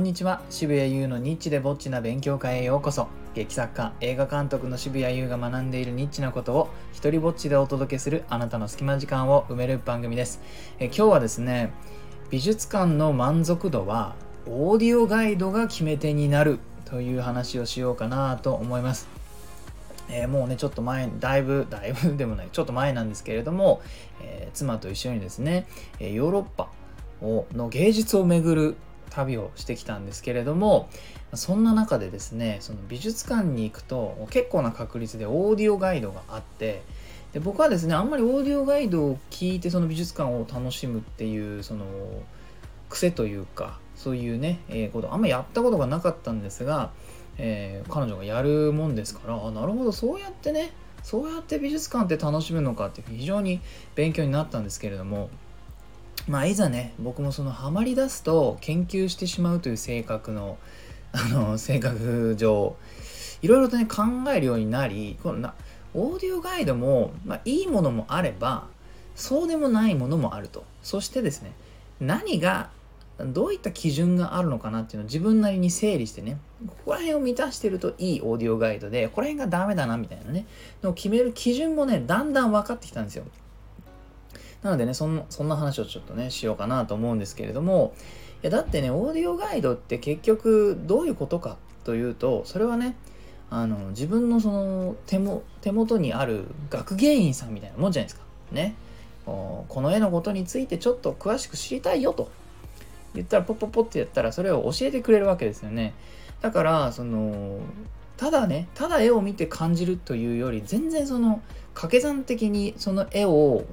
んにちは。渋谷優のニッチでぼっちな勉強会へようこそ。劇作家映画監督の渋谷優が学んでいるニッチなことを一人ぼっちでお届けするあなたの隙間時間を埋める番組です。え今日はですね美術館の満足度はオーディオガイドが決め手になるという話をしようかなと思います。えー、もうねちょっと前だいぶだいぶ でもないちょっと前なんですけれども、えー、妻と一緒にですねヨーロッパをの芸術をめぐる旅をしてきたんですけれどもそんな中でですねその美術館に行くと結構な確率でオーディオガイドがあってで僕はですねあんまりオーディオガイドを聞いてその美術館を楽しむっていうその癖というかそういうね、えー、ことあんまりやったことがなかったんですが、えー、彼女がやるもんですからあなるほどそうやってねそうやって美術館って楽しむのかって非常に勉強になったんですけれどもまあいざね僕もそのハマり出すと研究してしまうという性格の あの性格上いろいろとね考えるようになりこのなオーディオガイドも、まあ、いいものもあればそうでもないものもあると。そしてですね何がどういった基準があるのかなっていうのを自分なりに整理してねここら辺を満たしてるといいオーディオガイドでここら辺がダメだなみたいなねのを決める基準もねだんだん分かってきたんですよ。なのでねそんそんな話をちょっとねしようかなと思うんですけれどもいやだってねオーディオガイドって結局どういうことかというとそれはねあの自分のその手も手元にある学芸員さんみたいなもんじゃないですか。ね。この絵のことについてちょっと詳しく知りたいよと言ったらポッポッポってやったらそれを教えてくれるわけですよね。だからそのただねただ絵を見て感じるというより全然その掛け算的にその絵を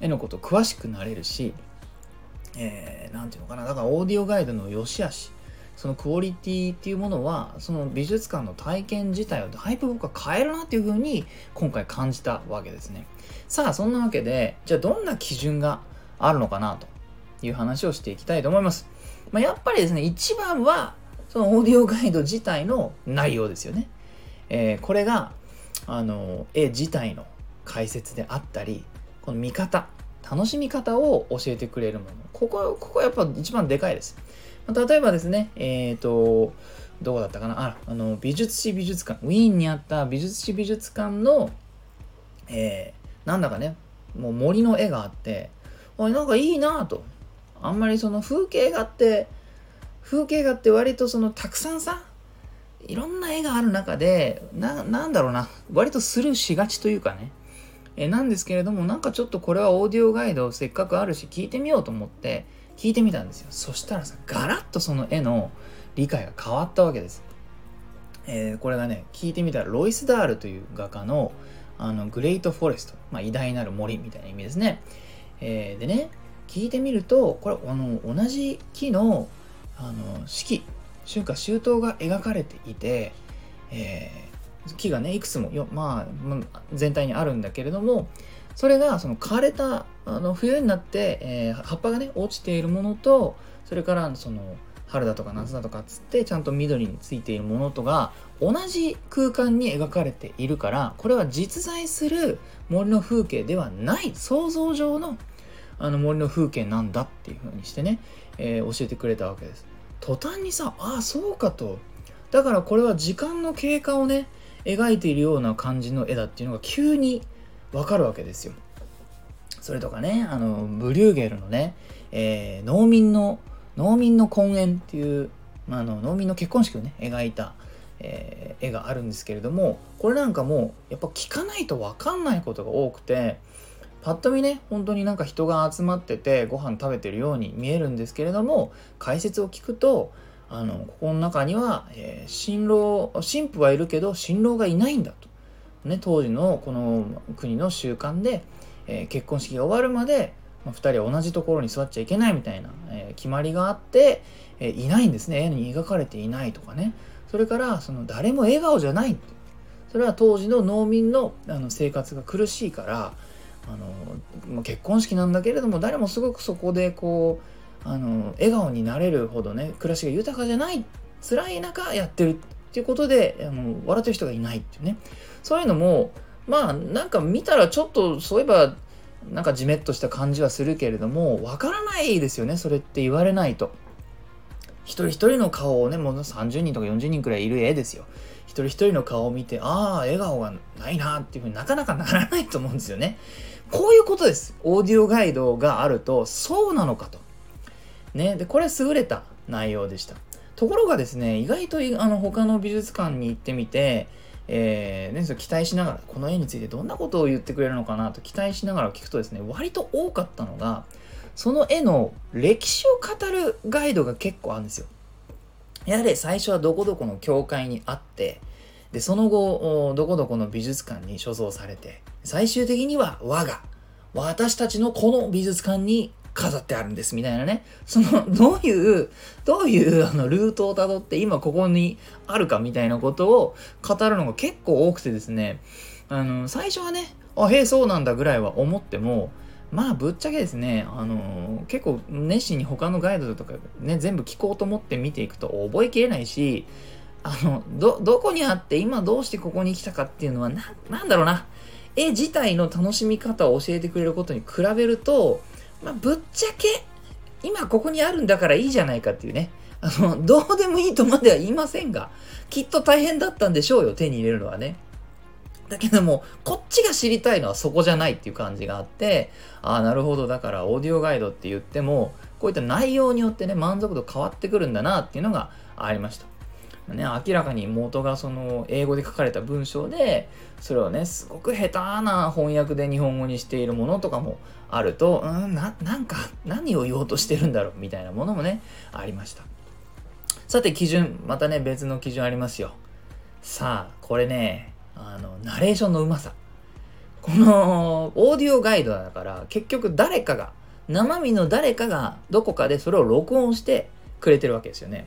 絵のこと詳しくなれるし、えー、ていうのかな、だからオーディオガイドの良し悪し、そのクオリティっていうものは、その美術館の体験自体をだいぶ僕は変えるなっていうふうに今回感じたわけですね。さあ、そんなわけで、じゃあどんな基準があるのかなという話をしていきたいと思います。まあ、やっぱりですね、一番は、そのオーディオガイド自体の内容ですよね。えー、これが、あの、絵自体の解説であったり、この見方楽しみ方を教えてくれるもの。ここここやっぱ一番でかいです。例えばですねえっ、ー、とどこだったかな？ああの美術史美術館。ウィーンにあった美術史美術館の、えー、なんだかね？もう森の絵があっておいなんかいいなと。あんまりその風景画って風景画って割とそのたくさんさいろんな絵がある中でななんだろうな。割とスルーしがちというかね。えなんですけれどもなんかちょっとこれはオーディオガイドせっかくあるし聞いてみようと思って聞いてみたんですよ。そしたらさガラッとその絵の理解が変わったわけです、えー、これがね聞いてみたらロイス・ダールという画家のあのグレート・フォレスト、まあ、偉大なる森みたいな意味ですね、えー、でね聞いてみるとこれあの同じ木のあの四季春夏秋冬が描かれていて、えー木がねいくつもよ、まあ、全体にあるんだけれどもそれがその枯れたあの冬になって、えー、葉っぱがね落ちているものとそれからその春だとか夏だとかっつってちゃんと緑についているものとが同じ空間に描かれているからこれは実在する森の風景ではない想像上のあの森の風景なんだっていう風にしてね、えー、教えてくれたわけです。途端にさああそうかとだからこれは時間の経過をね描いているような感じの絵だっていうのが急にわかるわけですよ。それとかね、あの、ブリューゲルのね、えー、農民の、農民の婚宴っていう、まあ、あの農民の結婚式をね、描いた、えー、絵があるんですけれども、これなんかもう、やっぱ聞かないとわかんないことが多くて、パッと見ね、本当になんか人が集まっててご飯食べてるように見えるんですけれども、解説を聞くと、あのここの中には、えー、新郎新婦はいるけど新郎がいないんだと、ね、当時のこの国の習慣で、えー、結婚式が終わるまで、まあ、2人は同じところに座っちゃいけないみたいな、えー、決まりがあって、えいないんですね。絵に描かれていないとかね。それからその誰も笑顔じゃないそれは当時の農民のあの生活が苦しいからあの結婚式なんだけれども誰もすごくそこでこうあの笑顔になれるほどね暮らしが豊かじゃない辛い中やってるっていうことであの笑ってる人がいないっていうね。そういうのもまあなんか見たらちょっとそういえばなんかじめっとした感じはするけれどもわからないですよねそれって言われないと。一人一人の顔をねもう30人とか40人くらいいる絵ですよ。一人一人の顔を見てああ笑顔がないなっていうふうになかなかならないと思うんですよね。こういうことです。オーディオガイドがあるとそうなのかと。ねでこれ優れた内容でしたところがですね意外とあの他の美術館に行ってみてえーね、そ期待しながらこの絵についてどんなことを言ってくれるのかなと期待しながら聞くとですね割と多かったのがその絵の歴史を語るガイドが結構あるんですよ。やはり最初はどこどこの教会にあってでその後どこどこの美術館に所蔵されて最終的には我が私たちのこの美術館に飾ってあるんですみたいなねそのどういうどういうあのルートをたどって今ここにあるかみたいなことを語るのが結構多くてですねあの最初はねあへえそうなんだぐらいは思ってもまあぶっちゃけですね、あの結構熱心に他のガイドとかね、全部聞こうと思って見ていくと覚えきれないし、あの、ど、どこにあって今どうしてここに来たかっていうのはな、なんだろうな。絵自体の楽しみ方を教えてくれることに比べると、まあ、ぶっちゃけ、今ここにあるんだからいいじゃないかっていうね。あの、どうでもいいとまでは言いませんが、きっと大変だったんでしょうよ、手に入れるのはね。だけども、こっちが知りたいのはそこじゃないっていう感じがあって、ああ、なるほど、だからオーディオガイドって言っても、こういった内容によってね、満足度変わってくるんだなっていうのがありました。ね、明らかに元がその英語で書かれた文章でそれをねすごく下手な翻訳で日本語にしているものとかもあるとうんななんか何を言おうとしてるんだろうみたいなものもねありました。さて基準またね別の基準ありますよ。さあこれねあのナレーションのうまさ。このオーディオガイドだから結局誰かが生身の誰かがどこかでそれを録音してくれてるわけですよね。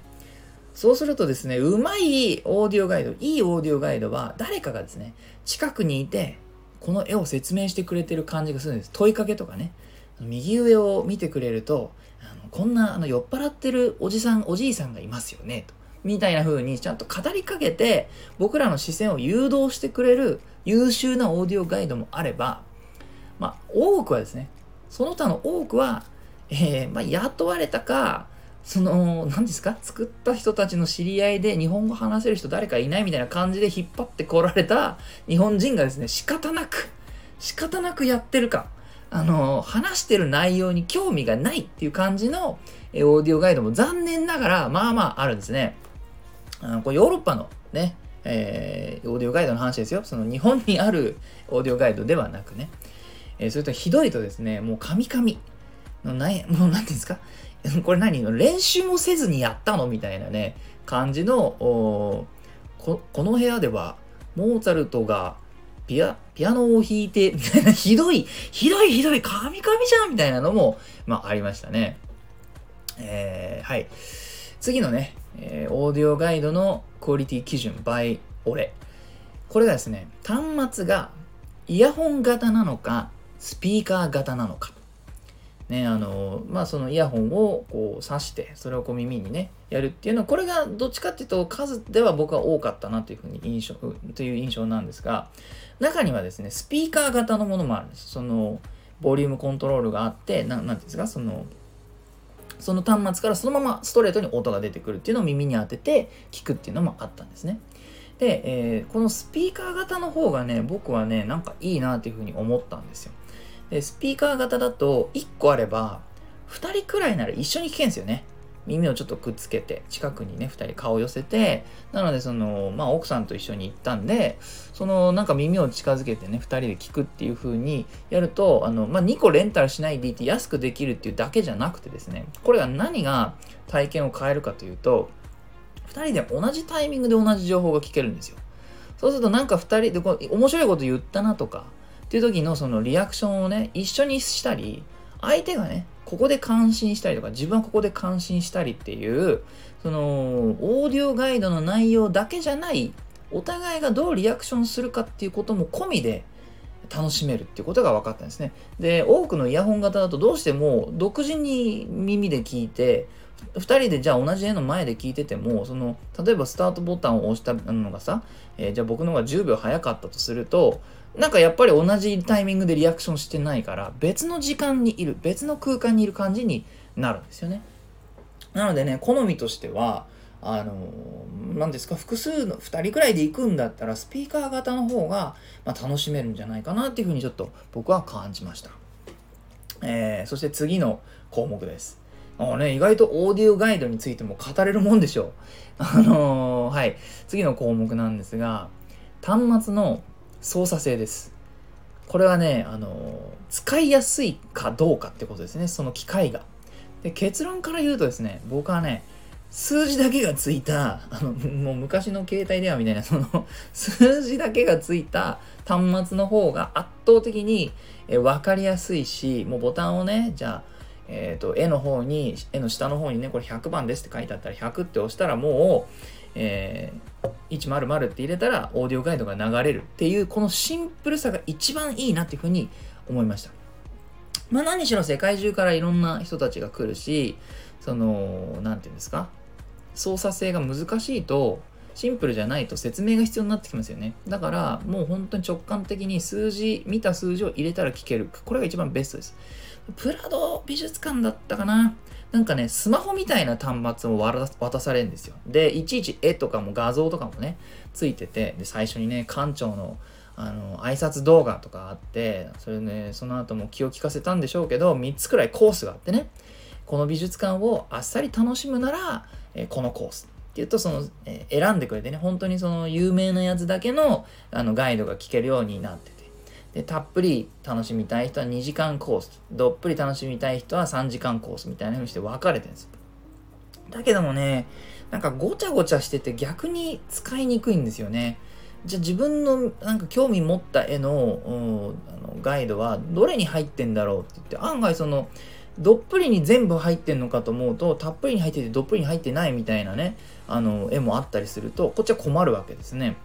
そうするとですね、うまいオーディオガイド、いいオーディオガイドは誰かがですね、近くにいて、この絵を説明してくれてる感じがするんです。問いかけとかね。右上を見てくれると、あのこんなあの酔っ払ってるおじさん、おじいさんがいますよね、と。みたいな風にちゃんと語りかけて、僕らの視線を誘導してくれる優秀なオーディオガイドもあれば、まあ、多くはですね、その他の多くは、えー、まあ、雇われたか、その、何ですか？作った人たちの知り合いで日本語話せる人誰かいないみたいな感じで引っ張ってこられた日本人がですね、仕方なく、仕方なくやってるか、あの、話してる内容に興味がないっていう感じのえオーディオガイドも残念ながら、まあまああるんですね。あのこれヨーロッパのね、えー、オーディオガイドの話ですよ。その日本にあるオーディオガイドではなくね。えー、それとひどいとですね、もうカミカミない、もう何て言うんですか？これ何？練習もせずにやったの？みたいなね、感じの、ここの部屋では、モーツァルトがピア、ピアノを弾いて、みたいな、ひどい、ひどいひどい、カミカミじゃんみたいなのも、まあ、ありましたね。えー、はい。次のね、えー、オーディオガイドのクオリティ基準 by 俺。これがですね、端末がイヤホン型なのか、スピーカー型なのか。ね、あの、まあ、そのイヤホンをこう挿して、それをこう耳にね、やるっていうのは、これがどっちかっていうと数では僕は多かったなというふうに印象、という印象なんですが、中にはですね、スピーカー型のものもあるんです。その、ボリュームコントロールがあって、ななんていうんですか、その、その端末からそのままストレートに音が出てくるっていうのを耳に当てて聞くっていうのもあったんですね。で、えー、このスピーカー型の方がね、僕はね、なんかいいなっていうふうに思ったんですよ。スピーカー型だと1個あれば、2人くらいなら一緒に聞けんですよね。耳をちょっとくっつけて、近くにね、2人顔寄せて、なので、その、まあ、奥さんと一緒に行ったんで、その、なんか耳を近づけてね、2人で聞くっていう風にやると、あの、まあ、2個レンタルしないでいて安くできるっていうだけじゃなくてですね、これが何が体験を変えるかというと、2人で同じタイミングで同じ情報が聞けるんですよ。そうするとなんか2人でこう面白いこと言ったなとか、っていう時のそのリアクションをね、一緒にしたり、相手がね、ここで感心したりとか、自分はここで感心したりっていう、その、オーディオガイドの内容だけじゃない、お互いがどうリアクションするかっていうことも込みで楽しめるっていうことが分かったんですね。で、多くのイヤホン型だとどうしても独自に耳で聞いて、2人でじゃあ同じ絵の前で聞いててもその例えばスタートボタンを押したのがさ、えー、じゃあ僕の方が10秒早かったとするとなんかやっぱり同じタイミングでリアクションしてないから別の時間にいる別の空間にいる感じになるんですよね。なのでね、好みとしては、あの何ですか、複数の2人くらいで行くんだったら、スピーカー型の方が、まあ、楽しめるんじゃないかなっていうふうにちょっと僕は感じました。えー、そして次の項目です。あね、意外とオーディオガイドについても語れるもんでしょう。あのー、はい。次の項目なんですが、端末の操作性です。これはね、あの、使いやすいかどうかってことですね、その機械が。で、結論から言うとですね、僕はね、数字だけがついた、あの、もう昔の携帯電話みたいな、その、数字だけがついた端末の方が圧倒的にえ分かりやすいし、もうボタンをね、じゃあ、えっ、ー、と、絵の方に、絵の下の方にね、これ100番ですって書いてあったら、100って押したらもう、えー、100って入れたら、オーディオガイドが流れるっていう、このシンプルさが一番いいなっていうふうに思いました。まあ何しろ世界中からいろんな人たちが来るし、その、なんていうんですか、操作性が難しいとシンプルじゃないと説明が必要になってきますよね。だからもう本当に直感的に数字、見た数字を入れたら聞ける。これが一番ベストです。プラド美術館だったかななんかね、スマホみたいな端末を渡されるんですよ。で、いちいち絵とかも画像とかもね、ついてて、で、最初にね、館長のあの、挨拶動画とかあって、それね、その後も気を利かせたんでしょうけど、3つくらいコースがあってね、この美術館をあっさり楽しむなら、えこのコースっていうとその、え選んでくれてね本当にその有名なやつだけのあのガイドが聞けるようになってでたっぷり楽しみたい人は2時間コース。どっぷり楽しみたい人は3時間コースみたいな風にして分かれてるんですよ。だけどもねなんかごちゃごちゃしてて逆に使いにくいんですよね。じゃあ自分のなんか興味持った絵の,、あのガイドはどれに入ってんだろうって言って案外そのどっぷりに全部入ってんのかと思うと、たっぷりに入っててどっぷりに入ってないみたいなね、あの、絵もあったりすると、こっちは困るわけですね。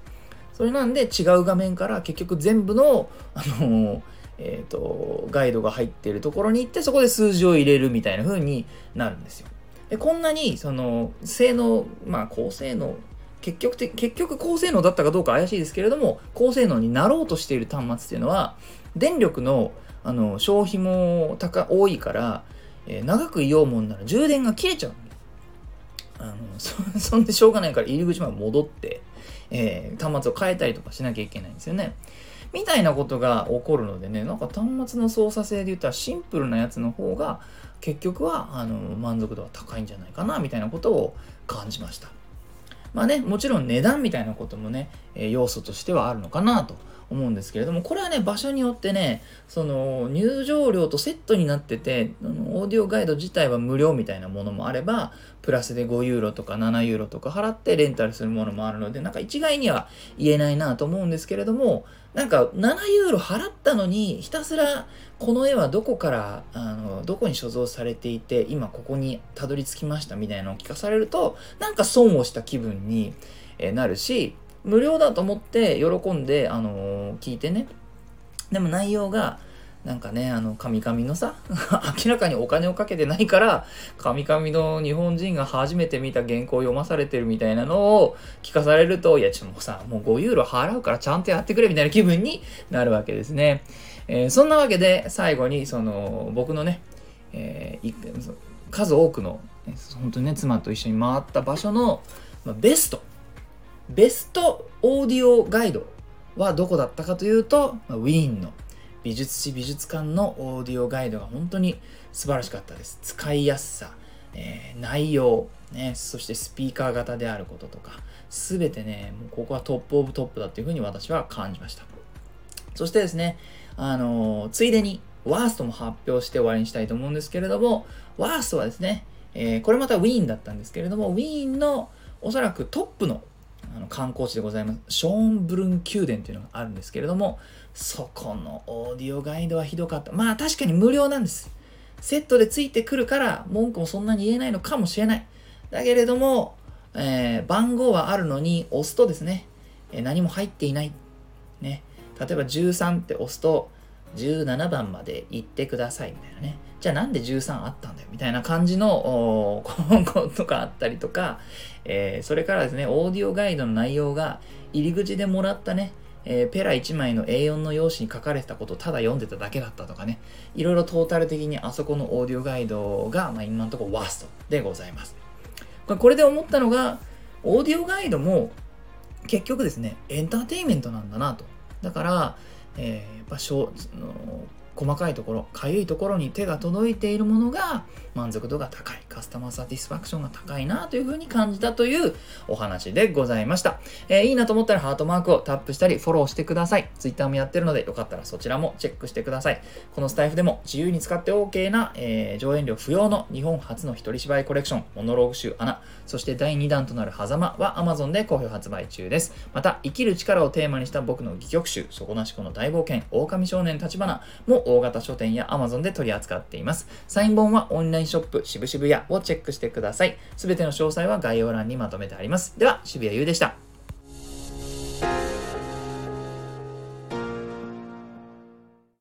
それなんで違う画面から結局全部の、あの、えっ、ー、と、ガイドが入ってるところに行って、そこで数字を入れるみたいな風になるんですよ。で、こんなに、その、性能、まあ、高性能、結局て、結局高性能だったかどうか怪しいですけれども、高性能になろうとしている端末っていうのは、電力のあの消費も高多いから、えー、長くいようもんなら充電が切れちゃうあのそそんでしょうがないから入り口まで戻って、えー、端末を変えたりとかしなきゃいけないんですよね。みたいなことが起こるのでね、なんか端末の操作性で言ったらシンプルなやつの方が結局はあの満足度は高いんじゃないかなみたいなことを感じました。まあね、もちろん値段みたいなこともね、え要素としてはあるのかなと思うんですけれども、これはね、場所によってね、その入場料とセットになってて、オーディオガイド自体は無料みたいなものもあれば、プラスで5ユーロとか7ユーロとか払ってレンタルするものもあるので、なんか一概には言えないなと思うんですけれども、なんか7ユーロ払ったのに、ひたすらこの絵はどこから、あの、どこに所蔵されていて、今ここにたどり着きましたみたいなのを聞かされると、なんか損をした気分になるし、無料だと思って喜んで、あのー、聞いてね。でも内容が、なんかね、あの、カミカミのさ、明らかにお金をかけてないから、カミカミの日本人が初めて見た原稿を読まされてるみたいなのを聞かされると、いや、ちょっともうさ、もう5ユーロ払うからちゃんとやってくれみたいな気分になるわけですね。えー、そんなわけで、最後に、その、僕のね、えー、数多くの、本当にね、妻と一緒に回った場所の、まあ、ベストベストオーディオガイドはどこだったかというと、ウィーンの美術史美術館のオーディオガイドが本当に素晴らしかったです。使いやすさ、えー、内容、ね、そしてスピーカー型であることとか、すべてね、もうここは top of top だっていうふうに私は感じました。そしてですね、あのー、ついでにワーストも発表して終わりにしたいと思うんですけれども、ワーストはですね、えー、これまたウィーンだったんですけれども、ウィーンのおそらくトップのあの観光地でございます。ショーンブルン宮殿というのがあるんですけれども、そこのオーディオガイドはひどかった。まあ確かに無料なんです。セットでついてくるから文句もそんなに言えないのかもしれない。だけれども、えー、番号はあるのに押すとですね、えー、何も入っていない。ね。例えば13って押すと17番まで行ってくださいみたいなね。じゃあなんで13あったんだよ？みたいな感じのことがあったりとか、えー、それからですね、オーディオガイドの内容が入り口でもらったね、えー、ペラ1枚の A4 の用紙に書かれてたことをただ読んでただけだったとかね、いろいろトータル的にあそこのオーディオガイドが、まあ、今のところワーストでございます。これで思ったのが、オーディオガイドも結局ですね、エンターテインメントなんだなと。だから、えー、場所の細かいところ、かゆいところに手が届いているものが満足度が高い、カスタマーサティスファクションが高いなというふうに感じたというお話でございました。えー、いいなと思ったらハートマークをタップしたりフォローしてください。Twitter もやってるのでよかったらそちらもチェックしてください。このスタイフでも自由に使って OK な、えー、上演料不要の日本初の一人芝居コレクション、モノローグ集アナ、そして第2弾となる狭間は Amazon で好評発売中です。また、生きる力をテーマにした僕の戯曲集、底なしこの大冒険、狼少年立花も大型書店や Amazon で取り扱っています。サイン本はオンラインショップ渋々屋をチェックしてください。すべての詳細は概要欄にまとめてあります。では、渋谷優でした。